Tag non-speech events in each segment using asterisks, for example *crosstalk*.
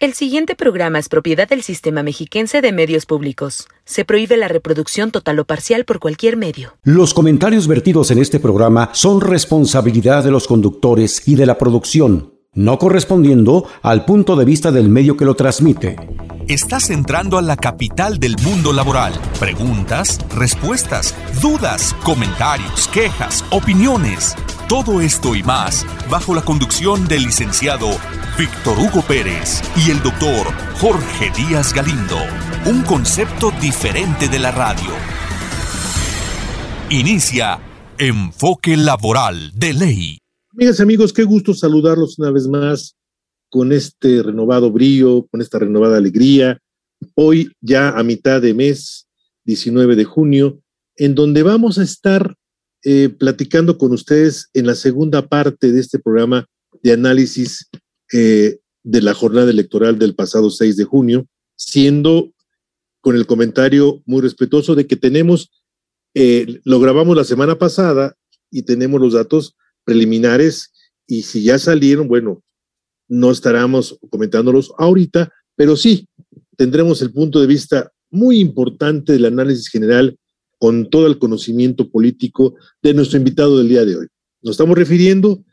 El siguiente programa es propiedad del Sistema Mexiquense de Medios Públicos. Se prohíbe la reproducción total o parcial por cualquier medio. Los comentarios vertidos en este programa son responsabilidad de los conductores y de la producción, no correspondiendo al punto de vista del medio que lo transmite. Estás entrando a la capital del mundo laboral. Preguntas, respuestas, dudas, comentarios, quejas, opiniones. Todo esto y más bajo la conducción del licenciado Víctor Hugo Pérez y el doctor Jorge Díaz Galindo. Un concepto diferente de la radio. Inicia Enfoque Laboral de Ley. Amigas amigos, qué gusto saludarlos una vez más con este renovado brillo, con esta renovada alegría. Hoy ya a mitad de mes, 19 de junio, en donde vamos a estar eh, platicando con ustedes en la segunda parte de este programa de análisis eh, de la jornada electoral del pasado 6 de junio, siendo con el comentario muy respetuoso de que tenemos, eh, lo grabamos la semana pasada y tenemos los datos preliminares y si ya salieron, bueno, no estaremos comentándolos ahorita, pero sí tendremos el punto de vista muy importante del análisis general con todo el conocimiento político de nuestro invitado del día de hoy. Nos estamos refiriendo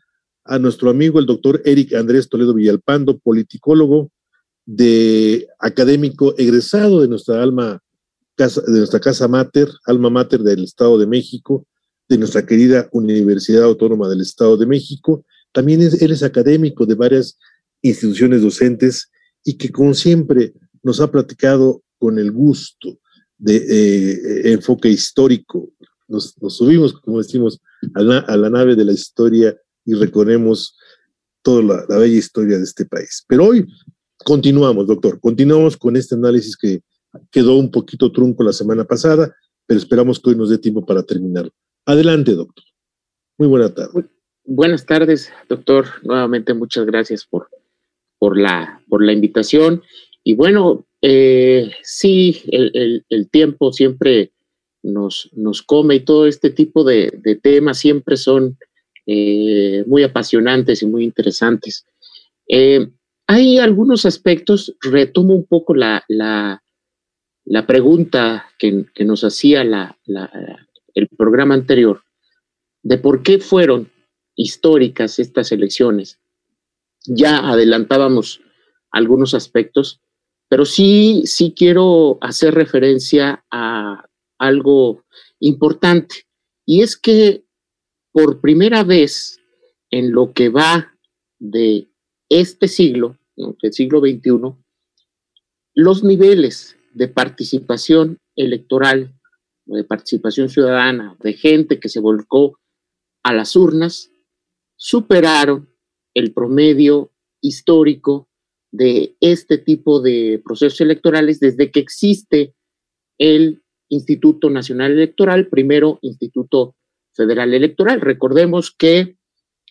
a nuestro amigo el doctor Eric Andrés Toledo Villalpando, politicólogo, de académico egresado de nuestra alma casa, de nuestra casa mater, alma mater del Estado de México, de nuestra querida Universidad Autónoma del Estado de México. También es, él es académico de varias instituciones docentes y que como siempre nos ha platicado con el gusto de eh, enfoque histórico. Nos, subimos, como decimos, a la, nave de la historia y recorremos toda la, la, bella historia de este país. Pero hoy continuamos, doctor, continuamos con este análisis que quedó un poquito trunco la semana pasada, pero esperamos que hoy nos dé tiempo para terminarlo. Adelante, doctor. Muy buena tarde. Buenas tardes, doctor. Nuevamente muchas gracias por, por, la, por la invitación. Y bueno, eh, sí, el, tiempo siempre nos, nos, come y todo este tipo de, temas siempre son eh, muy apasionantes y muy interesantes. Eh, hay algunos aspectos, retomo un poco la, la, pregunta que, nos hacía la, el programa anterior, de por qué fueron históricas estas elecciones. Ya adelantábamos algunos aspectos, pero sí, sí quiero hacer referencia a algo importante, y es que por primera vez en lo que va de este siglo, del siglo XXI, los niveles de participación electoral, de participación ciudadana, de gente que se volcó a las urnas, superaron el promedio histórico de este tipo de procesos electorales desde que existe el Instituto Nacional Electoral, primero Instituto Federal Electoral. Recordemos que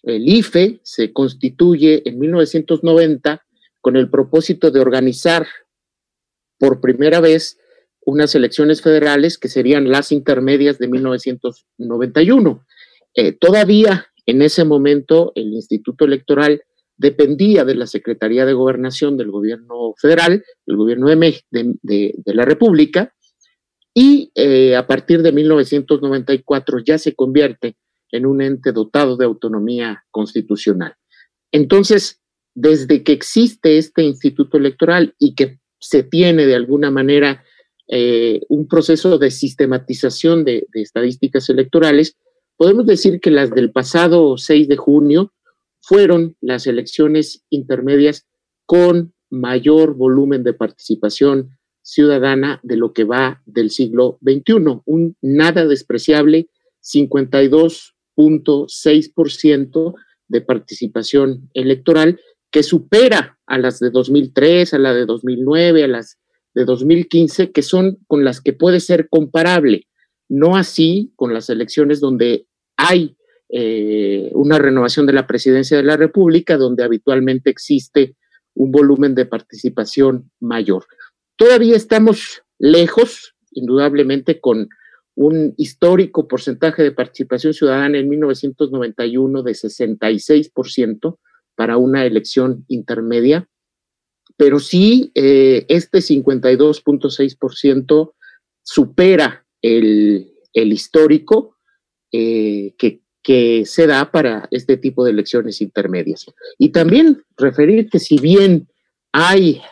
el IFE se constituye en 1990 con el propósito de organizar por primera vez unas elecciones federales que serían las intermedias de 1991. Eh, todavía en ese momento el Instituto Electoral dependía de la Secretaría de Gobernación del gobierno federal, del gobierno de, de, la República, y eh, a partir de 1994 ya se convierte en un ente dotado de autonomía constitucional. Entonces, desde que existe este instituto electoral y que se tiene de alguna manera eh, un proceso de sistematización de, de estadísticas electorales, podemos decir que las del pasado 6 de junio fueron las elecciones intermedias con mayor volumen de participación ciudadana de lo que va del siglo XXI, un nada despreciable 52.6% de participación electoral que supera a las de 2003, a la de 2009, a las de 2015, que son con las que puede ser comparable, no así con las elecciones donde hay eh, una renovación de la presidencia de la República, donde habitualmente existe un volumen de participación mayor. Todavía estamos lejos, indudablemente, con un histórico porcentaje de participación ciudadana en 1991 de 66% para una elección intermedia, pero sí eh, este 52.6% supera el, histórico eh, que, que se da para este tipo de elecciones intermedias. Y también referir que si bien hay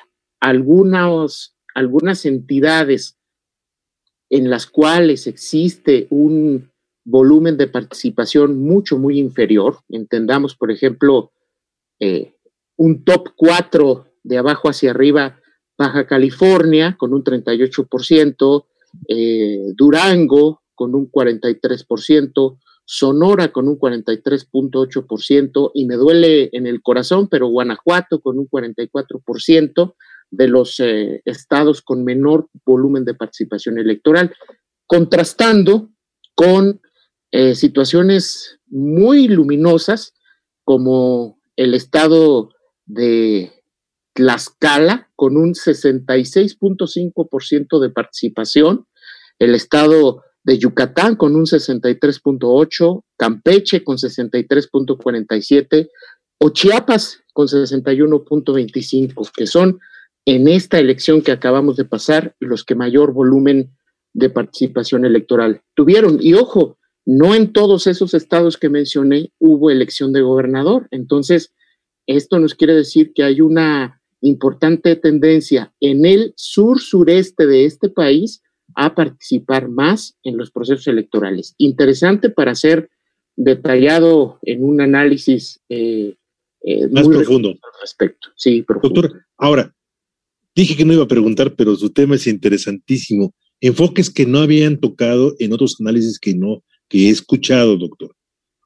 algunas, algunas entidades en las cuales existe un volumen de participación mucho, muy inferior. Entendamos, por ejemplo, eh, un top 4 de abajo hacia arriba, Baja California con un 38%, eh, Durango con un 43%, Sonora con un 43.8% y me duele en el corazón, pero Guanajuato con un 44% de los eh, estados con menor volumen de participación electoral, contrastando con eh, situaciones muy luminosas como el estado de Tlaxcala con un 66.5% de participación, el estado de Yucatán con un 63.8, Campeche con 63.47 o Chiapas con 61.25, que son en esta elección que acabamos de pasar los que mayor volumen de participación electoral tuvieron. Y ojo, no en todos esos estados que mencioné hubo elección de gobernador. Entonces, esto nos quiere decir que hay una importante tendencia en el sur-sureste de este país a participar más en los procesos electorales. Interesante para ser detallado en un análisis eh, eh, más profundo al respecto. Sí, profundo. Doctor, ahora, dije que no iba a preguntar, pero su tema es interesantísimo. Enfoques que no habían tocado en otros análisis que no, que he escuchado, doctor.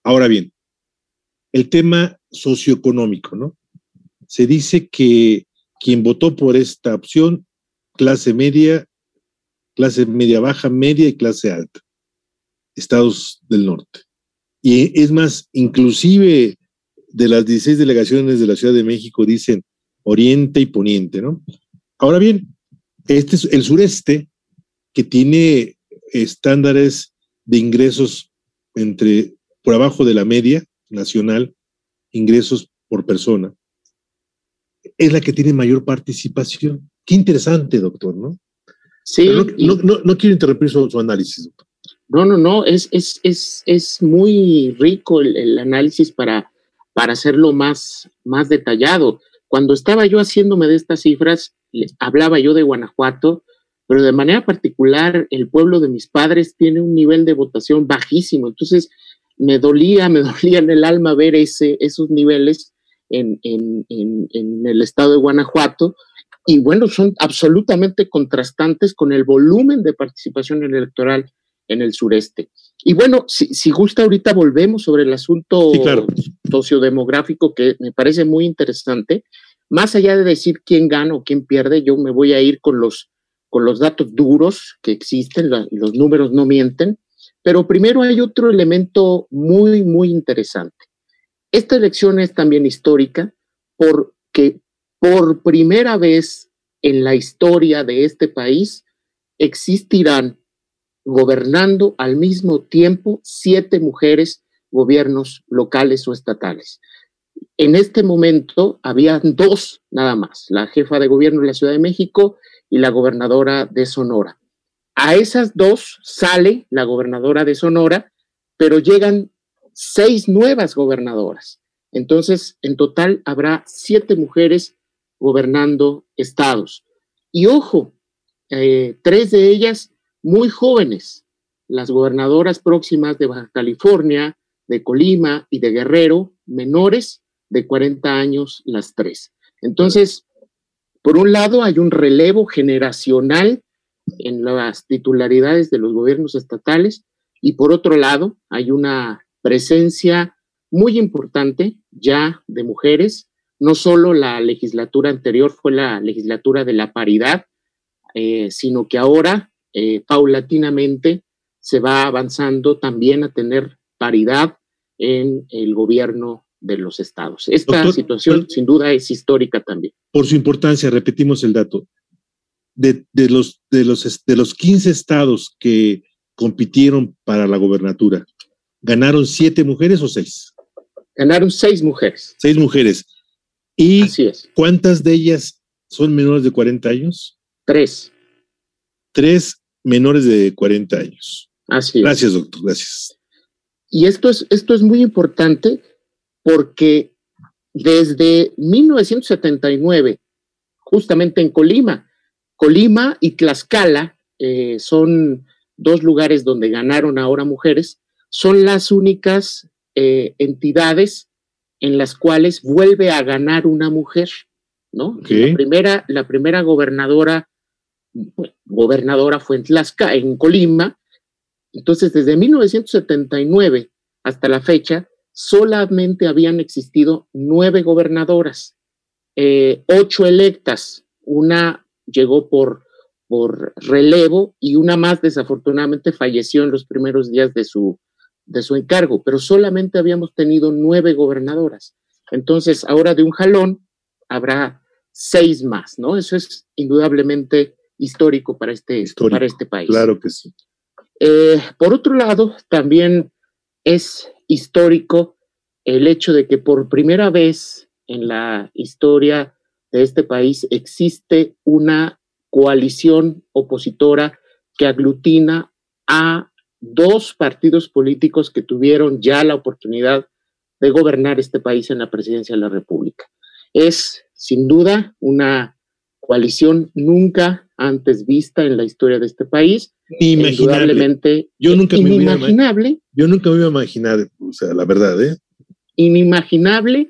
Ahora bien, el tema socioeconómico, ¿no? Se dice que quien votó por esta opción, clase media, clase media baja, media y clase alta, estados del norte. Y es más, inclusive de las 16 delegaciones de la Ciudad de México dicen oriente y poniente, ¿no? Ahora bien, este es el sureste que tiene estándares de ingresos entre por abajo de la media nacional, ingresos por persona, es la que tiene mayor participación. Qué interesante, doctor, ¿no? Sí. No, no, quiero interrumpir su, análisis. No, no, no, es, es, es, es muy rico el, análisis para, para hacerlo más, más detallado. Cuando estaba yo haciéndome de estas cifras, hablaba yo de Guanajuato, pero de manera particular el pueblo de mis padres tiene un nivel de votación bajísimo. Entonces, me dolía, me *laughs* dolía en el alma ver ese, esos niveles en, el estado de Guanajuato. Y bueno, son absolutamente contrastantes con el volumen de participación electoral en el sureste. Y bueno, si, gusta, ahorita volvemos sobre el asunto sociodemográfico que me parece muy interesante. Más allá de decir quién gana o quién pierde, yo me voy a ir con los, con los datos duros que existen, los números no mienten. Pero primero hay otro elemento muy, muy interesante. Esta elección es también histórica porque por primera vez en la historia de este país existirán gobernando al mismo tiempo siete mujeres gobiernos locales o estatales. En este momento había dos nada más, la jefa de gobierno de la Ciudad de México y la gobernadora de Sonora. A esas dos sale la gobernadora de Sonora, pero llegan seis nuevas gobernadoras. Entonces, en total habrá siete mujeres gobernando estados. Y ojo, eh, tres de ellas muy jóvenes, las gobernadoras próximas de Baja California, de Colima y de Guerrero, menores de 40 años las tres. Entonces, por un lado, hay un relevo generacional en las titularidades de los gobiernos estatales y por otro lado, hay una presencia muy importante ya de mujeres. No solo la legislatura anterior fue la legislatura de la paridad, eh, sino que ahora eh, paulatinamente se va avanzando también a tener paridad en el gobierno de los estados. Esta situación sin duda es histórica también. Por su importancia, repetimos el dato. De, los, de, los, de los 15 estados que compitieron para la gobernatura, ¿Ganaron siete mujeres o seis? Ganaron seis mujeres. Seis mujeres. ¿Y Así es. cuántas de ellas son menores de 40 años. Tres. Tres menores de 40 años. Así Gracias, doctor, gracias. Y esto es, esto es muy importante porque desde 1979, justamente en Colima, Colima y Tlaxcala eh, son dos lugares donde ganaron ahora mujeres, son las únicas eh, entidades en las cuales vuelve a ganar una mujer, ¿no? La, primera, la primera gobernadora, gobernadora fue en Tlaxcala, en Colima, entonces desde 1979 hasta la fecha, solamente habían existido nueve gobernadoras, eh, ocho electas, una llegó por, por relevo y una más desafortunadamente falleció en los primeros días de su, de su encargo, pero solamente habíamos tenido nueve gobernadoras. Entonces, ahora de un jalón habrá seis más, ¿no? Eso es indudablemente histórico para este, para este país. Claro que sí. Eh, por otro lado, también es histórico el hecho de que por primera vez en la historia de este país existe una coalición opositora que aglutina a dos partidos políticos que tuvieron ya la oportunidad de gobernar este país en la presidencia de la República. Es sin duda una coalición nunca antes vista en la historia de este país. Yo nunca inimaginable. Yo nunca me iba a imaginar, o sea, la verdad, ¿eh? Inimaginable.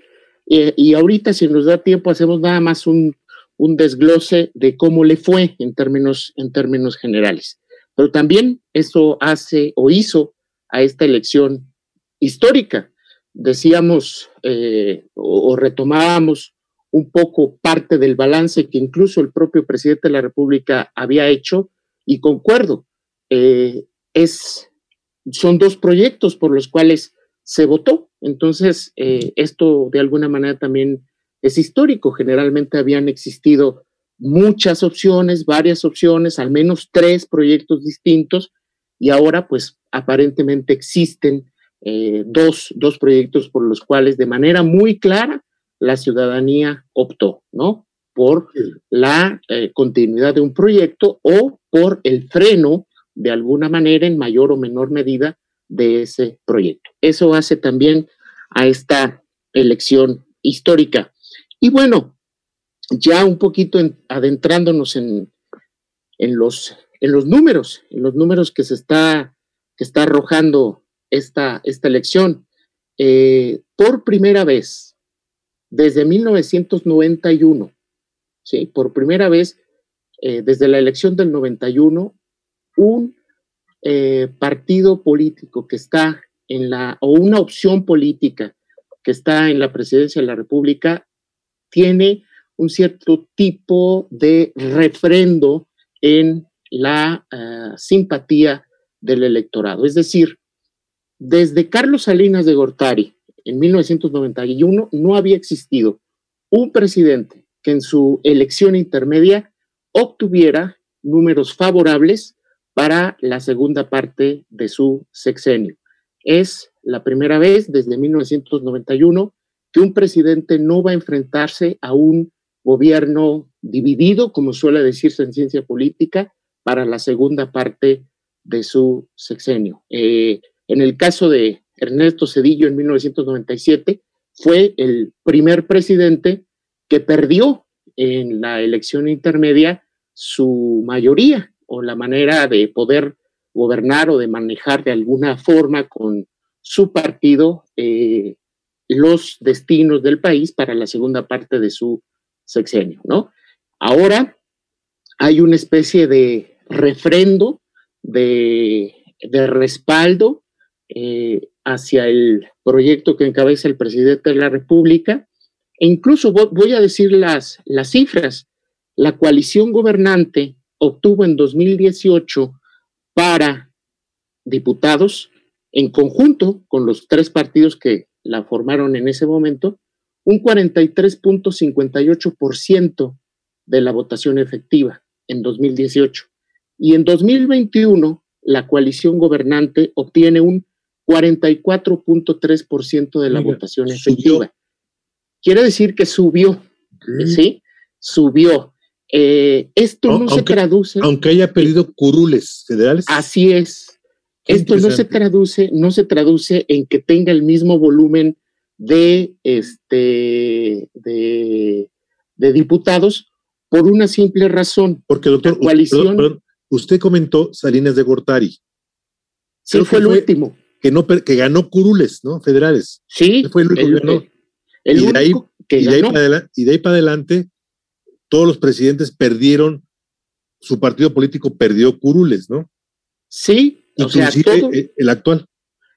Eh, y ahorita, si nos da tiempo, hacemos nada más un, un desglose de cómo le fue en términos, en términos generales. Pero también eso hace o hizo a esta elección histórica. Decíamos eh, o, retomábamos un poco parte del balance que incluso el propio presidente de la República había hecho y concuerdo. Eh, es, son dos proyectos por los cuales se votó. Entonces, eh, esto de alguna manera también es histórico. Generalmente habían existido muchas opciones, varias opciones, al menos tres proyectos distintos, y ahora pues aparentemente existen eh, dos, dos proyectos por los cuales de manera muy clara la ciudadanía optó, ¿no? Por la eh, continuidad de un proyecto o por el freno, de alguna manera, en mayor o menor medida, de ese proyecto. Eso hace también a esta elección histórica. Y bueno, ya un poquito adentrándonos en, en, los, en los números, en los números que se está, que está arrojando esta, esta elección. Eh, por primera vez, desde 1991, ¿sí? por primera vez, eh, desde la elección del 91, un eh, partido político que está en la, o una opción política que está en la presidencia de la República, tiene un cierto tipo de refrendo en la eh, simpatía del electorado. Es decir, desde Carlos Salinas de Gortari en 1991 no había existido un presidente que en su elección intermedia obtuviera números favorables para la segunda parte de su sexenio. Es la primera vez desde 1991 que un presidente no va a enfrentarse a un gobierno dividido, como suele decirse en ciencia política, para la segunda parte de su sexenio. Eh, en el caso de Ernesto Cedillo en 1997, fue el primer presidente que perdió en la elección intermedia su mayoría o la manera de poder gobernar o de manejar de alguna forma con su partido eh, los destinos del país para la segunda parte de su sexenio, ¿no? Ahora hay una especie de refrendo, de, respaldo eh, hacia el proyecto que encabeza el presidente de la República. E incluso voy a decir las, las cifras. La coalición gobernante obtuvo en 2018 para diputados, en conjunto con los tres partidos que la formaron en ese momento, un 43.58% de la votación efectiva en 2018. Y en 2021, la coalición gobernante obtiene un 44.3% de la votación efectiva. Quiere decir que subió, ¿sí? subió. Eh, esto no se traduce. Aunque haya perdido curules federales. Así es. esto no se traduce, no se traduce en que tenga el mismo volumen de este de, diputados por una simple razón. Porque, doctor, coalición, usted, comentó Salinas de Gortari. Sí, fue el último. Que, no, que ganó curules, ¿no? Federales. Sí. Fue el único que ganó. El y, de ahí, que y, de ahí para adelante, y de ahí para adelante, todos los presidentes perdieron, su partido político perdió curules, ¿no? Sí, inclusive el actual.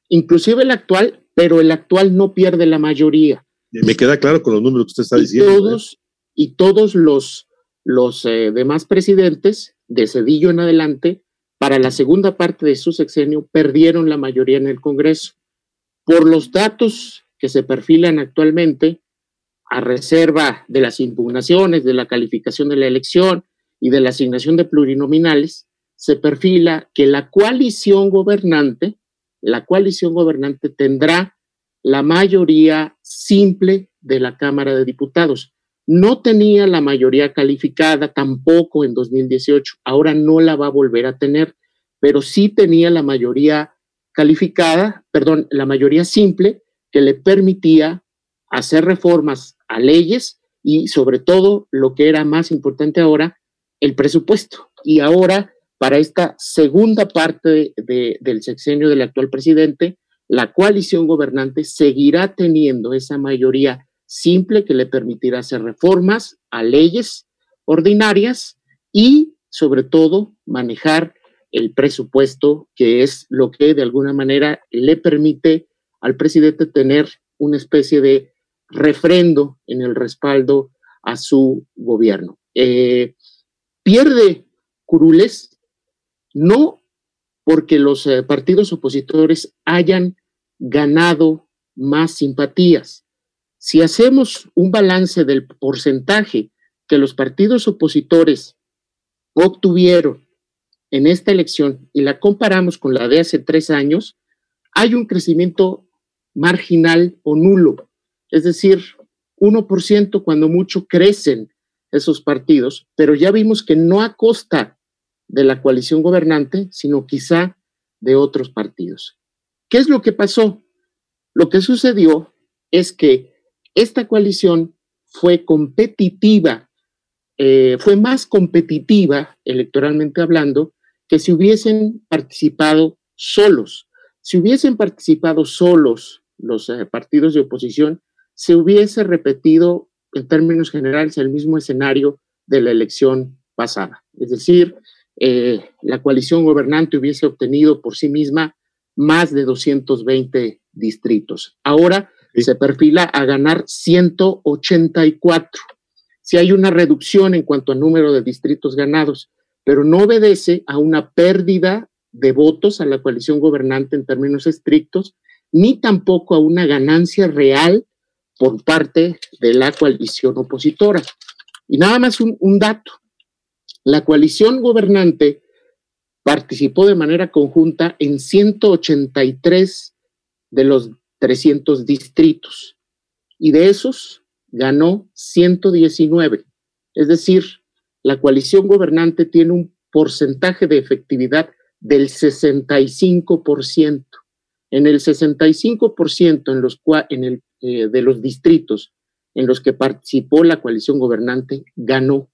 Inclusive el actual, pero el actual no pierde la mayoría. Me queda claro con los números que usted está diciendo. ¿eh? Todos, Y todos los, los eh, demás presidentes, de Cedillo en adelante, para la segunda parte de su sexenio, perdieron la mayoría en el Congreso. Por los datos que se perfilan actualmente, a reserva de las impugnaciones, de la calificación de la elección y de la asignación de plurinominales, se perfila que la coalición gobernante, la coalición gobernante tendrá la mayoría simple de la Cámara de Diputados. No tenía la mayoría calificada tampoco en 2018, ahora no la va a volver a tener, pero sí tenía la mayoría calificada, perdón, la mayoría simple que le permitía hacer reformas a leyes y sobre todo lo que era más importante ahora, el presupuesto. Y ahora, para esta segunda parte del sexenio del actual presidente, la coalición gobernante seguirá teniendo esa mayoría simple que le permitirá hacer reformas a leyes ordinarias y sobre todo manejar el presupuesto, que es lo que de alguna manera le permite al presidente tener una especie de refrendo en el respaldo a su gobierno. Eh, pierde Curules no porque los eh, partidos opositores hayan ganado más simpatías. Si hacemos un balance del porcentaje que los partidos opositores obtuvieron en esta elección y la comparamos con la de hace tres años, hay un crecimiento marginal o nulo es decir, 1% cuando mucho crecen esos partidos, pero ya vimos que no a costa de la coalición gobernante, sino quizá de otros partidos. ¿Qué es lo que pasó? Lo que sucedió es que esta coalición fue competitiva, eh, fue más competitiva electoralmente hablando que si hubiesen participado solos. Si hubiesen participado solos los eh, partidos de oposición, se hubiese repetido en términos generales el mismo escenario de la elección pasada. Es decir, eh, la coalición gobernante hubiese obtenido por sí misma más de 220 distritos. Ahora se perfila a ganar 184. Si hay una reducción en cuanto al número de distritos ganados, pero no obedece a una pérdida de votos a la coalición gobernante en términos estrictos, ni tampoco a una ganancia real por parte de la coalición opositora. Y nada más un, dato. La coalición gobernante participó de manera conjunta en 183 de los 300 distritos y de esos ganó 119. Es decir, la coalición gobernante tiene un porcentaje de efectividad del 65%. En el 65% en, los, en el eh, de los distritos en los que participó la coalición gobernante ganó.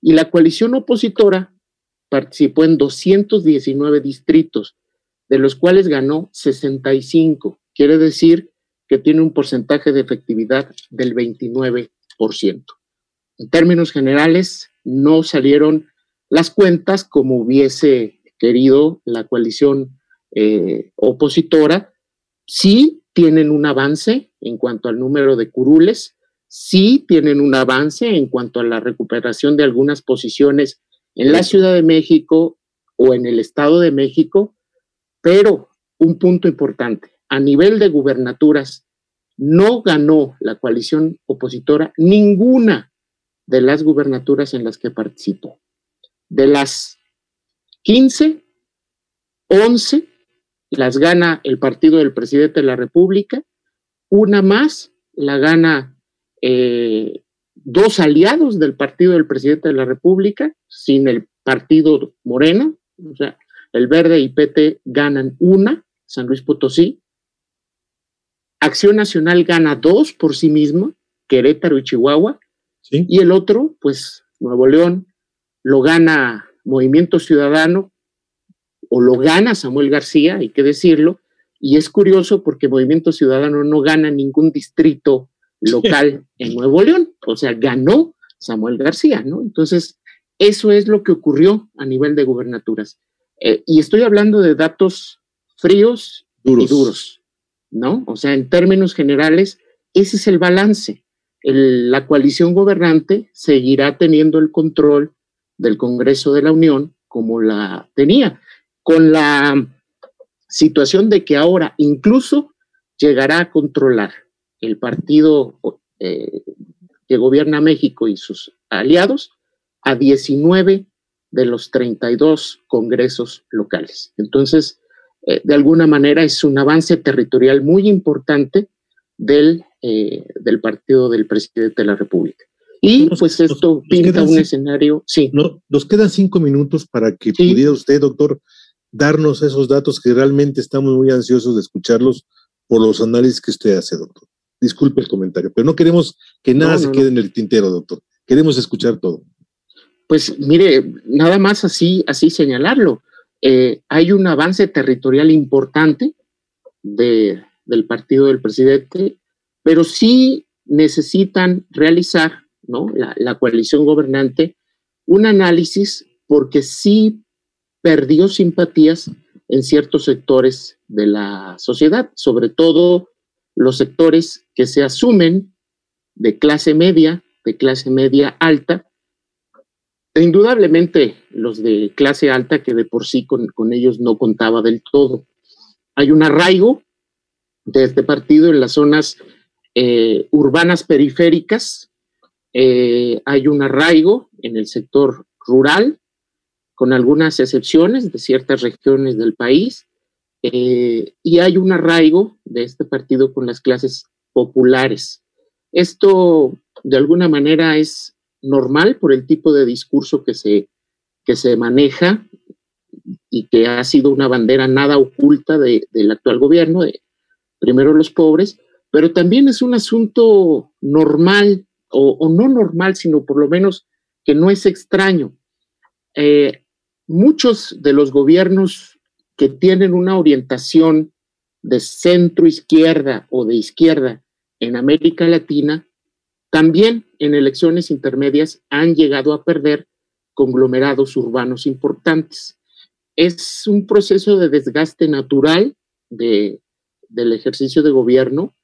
Y la coalición opositora participó en 219 distritos, de los cuales ganó 65. Quiere decir que tiene un porcentaje de efectividad del 29%. En términos generales, no salieron las cuentas como hubiese querido la coalición eh, opositora. Sí tienen un avance en cuanto al número de curules, sí tienen un avance en cuanto a la recuperación de algunas posiciones en la Ciudad de México o en el Estado de México, pero un punto importante, a nivel de gubernaturas, no ganó la coalición opositora ninguna de las gubernaturas en las que participó. De las 15, 11 las gana el partido del presidente de la República, una más la gana eh, dos aliados del partido del presidente de la República, sin el partido Morena, o sea, el Verde y PT ganan una, San Luis Potosí. Acción Nacional gana dos por sí mismo, Querétaro y Chihuahua. Y el otro, pues Nuevo León, lo gana Movimiento Ciudadano o lo gana Samuel García, hay que decirlo. Y es curioso porque Movimiento Ciudadano no gana ningún distrito local en Nuevo León, o sea, ganó Samuel García, ¿no? Entonces, eso es lo que ocurrió a nivel de gubernaturas. Eh, y estoy hablando de datos fríos y duros, ¿no? O sea, en términos generales, ese es el balance. la coalición gobernante seguirá teniendo el control del Congreso de la Unión como la tenía, con la situación de que ahora incluso llegará a controlar el partido eh, que gobierna México y sus aliados a 19 de los 32 congresos locales. Entonces, eh, de alguna manera es un avance territorial muy importante del, eh, del partido del presidente de la República. Y pues esto pinta un escenario, sí. No, nos quedan cinco minutos para que pudiera usted, doctor, darnos esos datos que realmente estamos muy ansiosos de escucharlos por los análisis que usted hace, doctor. Disculpe el comentario, pero no queremos que nada se quede en el tintero, doctor. Queremos escuchar todo. Pues mire, nada más así, así señalarlo. Eh, hay un avance territorial importante de, del partido del presidente, pero sí necesitan realizar, ¿no? La, la coalición gobernante, un análisis porque sí perdió simpatías en ciertos sectores de la sociedad, sobre todo los sectores que se asumen de clase media, de clase media alta, e indudablemente los de clase alta que de por sí con, ellos no contaba del todo. Hay un arraigo de este partido en las zonas eh, urbanas periféricas, eh, hay un arraigo en el sector rural, con algunas excepciones de ciertas regiones del país, eh, y hay un arraigo de este partido con las clases populares. Esto de alguna manera es normal por el tipo de discurso que se, que se maneja y que ha sido una bandera nada oculta del actual gobierno, de primero los pobres, pero también es un asunto normal o, no normal, sino por lo menos que no es extraño. Eh, muchos de los gobiernos que tienen una orientación de centro izquierda o de izquierda en América Latina, también en elecciones intermedias han llegado a perder conglomerados urbanos importantes. Es un proceso de desgaste natural de, del ejercicio de gobierno,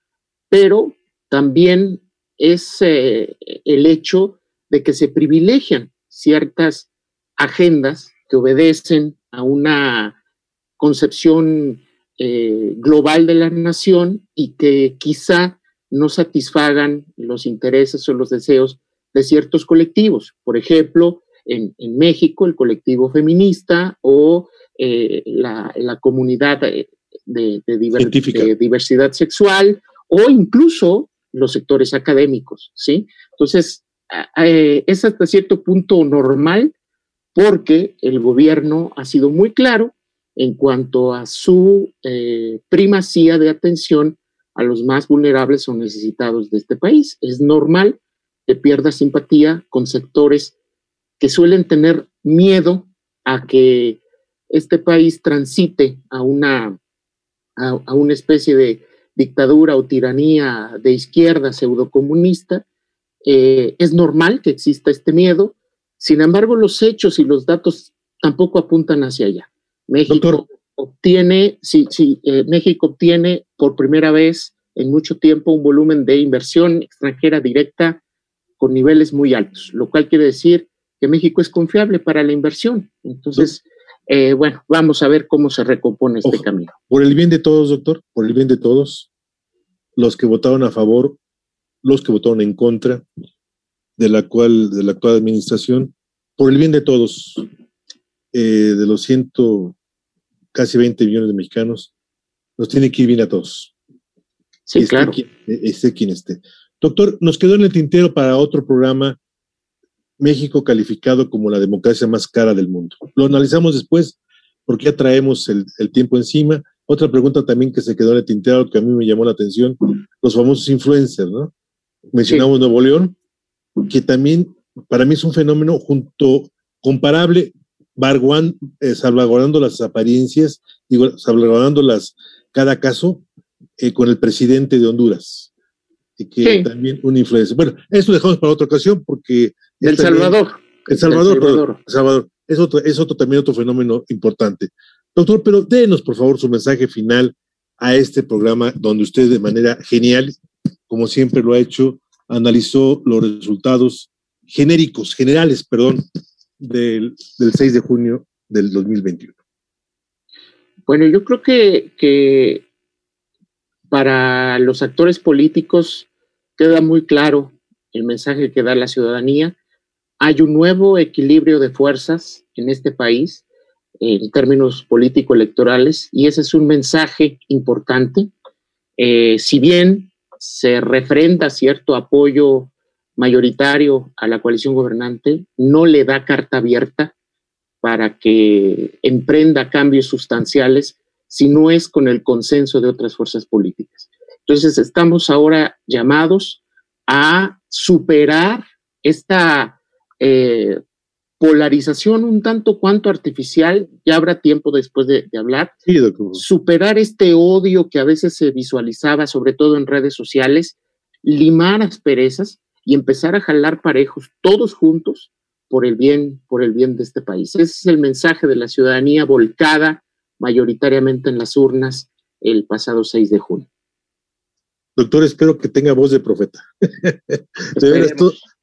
pero también es eh, el hecho de que se privilegian ciertas agendas que obedecen a una concepción eh, global de la nación y que quizá no satisfagan los intereses o los deseos de ciertos colectivos. Por ejemplo, en, México, el colectivo feminista o eh, la, comunidad de, diversidad sexual o incluso los sectores académicos, ¿sí? Entonces, es hasta cierto punto normal porque el gobierno ha sido muy claro en cuanto a su eh, primacía de atención a los más vulnerables o necesitados de este país. Es normal que pierda simpatía con sectores que suelen tener miedo a que este país transite a una, a, una especie de dictadura o tiranía de izquierda pseudocomunista. Eh, es normal que exista este miedo, sin embargo los hechos y los datos tampoco apuntan hacia allá. México obtiene, sí, sí, eh, México obtiene por primera vez en mucho tiempo un volumen de inversión extranjera directa con niveles muy altos, lo cual quiere decir que México es confiable para la inversión. Entonces, eh, bueno, vamos a ver cómo se recompone este camino. Por el bien de todos, doctor, por el bien de todos, los que votaron a favor, los que votaron en contra de la cual, de la actual administración, por el bien de todos, eh, de los ciento casi 20 millones de mexicanos, nos tiene que ir bien a todos. Sí, claro. Quien, esté quien esté. Doctor, nos quedó en el tintero para otro programa México calificado como la democracia más cara del mundo. Lo analizamos después porque ya traemos el, tiempo encima. Otra pregunta también que se quedó en el tintero que a mí me llamó la atención, los famosos influencers, ¿no? Mencionamos Nuevo León, que también para mí es un fenómeno junto comparable, eh, salvaguardando las apariencias, digo, salvaguardando las, cada caso eh, con el presidente de Honduras, y que también un influencer. Bueno, eso dejamos para otra ocasión porque el Salvador. El Salvador, Salvador. Es otro, es otro también otro fenómeno importante. Doctor, pero dénos por favor su mensaje final a este programa donde usted de manera genial, como siempre lo ha hecho, analizó los resultados genéricos, generales, perdón, del, 6 de junio del 2021. Bueno, yo creo que, que para los actores políticos queda muy claro el mensaje que da la ciudadanía hay un nuevo equilibrio de fuerzas en este país en términos político-electorales y ese es un mensaje importante. Eh, si bien se refrenda cierto apoyo mayoritario a la coalición gobernante, no le da carta abierta para que emprenda cambios sustanciales si no es con el consenso de otras fuerzas políticas. Entonces estamos ahora llamados a superar esta eh, polarización un tanto cuanto artificial, ya habrá tiempo después de, hablar, superar este odio que a veces se visualizaba, sobre todo en redes sociales, limar asperezas y empezar a jalar parejos todos juntos por el bien, por el bien de este país. Ese es el mensaje de la ciudadanía volcada mayoritariamente en las urnas el pasado 6 de junio. Doctor, espero que tenga voz de profeta. *laughs* de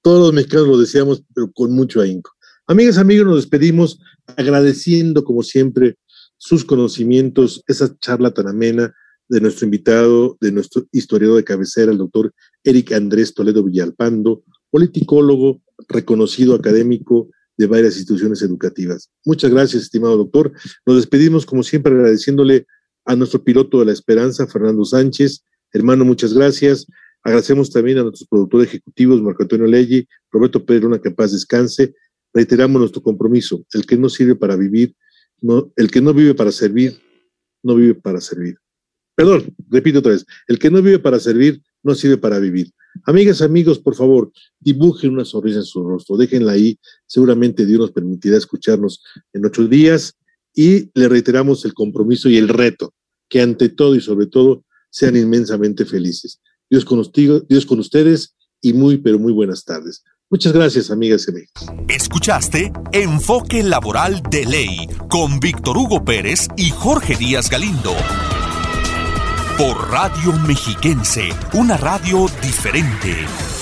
todos los mexicanos lo deseamos, pero con mucho ahínco. Amigas, amigos, nos despedimos agradeciendo, como siempre, sus conocimientos, esa charla tan amena de nuestro invitado, de nuestro historiador de cabecera, el doctor Eric Andrés Toledo Villalpando, politicólogo, reconocido académico de varias instituciones educativas. Muchas gracias, estimado doctor. Nos despedimos, como siempre, agradeciéndole a nuestro piloto de la esperanza, Fernando Sánchez. Hermano, muchas gracias. Agradecemos también a nuestros productores ejecutivos, Marco Antonio Leggi, Roberto Pedro, una que descanse. Reiteramos nuestro compromiso. El que no sirve para vivir, no, el que no vive para servir, no vive para servir. Perdón, repito otra vez. El que no vive para servir, no sirve para vivir. Amigas, amigos, por favor, dibujen una sonrisa en su rostro, déjenla ahí. Seguramente Dios nos permitirá escucharnos en ocho días y le reiteramos el compromiso y el reto, que ante todo y sobre todo sean inmensamente felices. Dios con, ustedes y muy, pero muy buenas tardes. Muchas gracias, amigas y amigos. Escuchaste Enfoque Laboral de Ley con Víctor Hugo Pérez y Jorge Díaz Galindo. Por Radio Mexiquense, una radio diferente.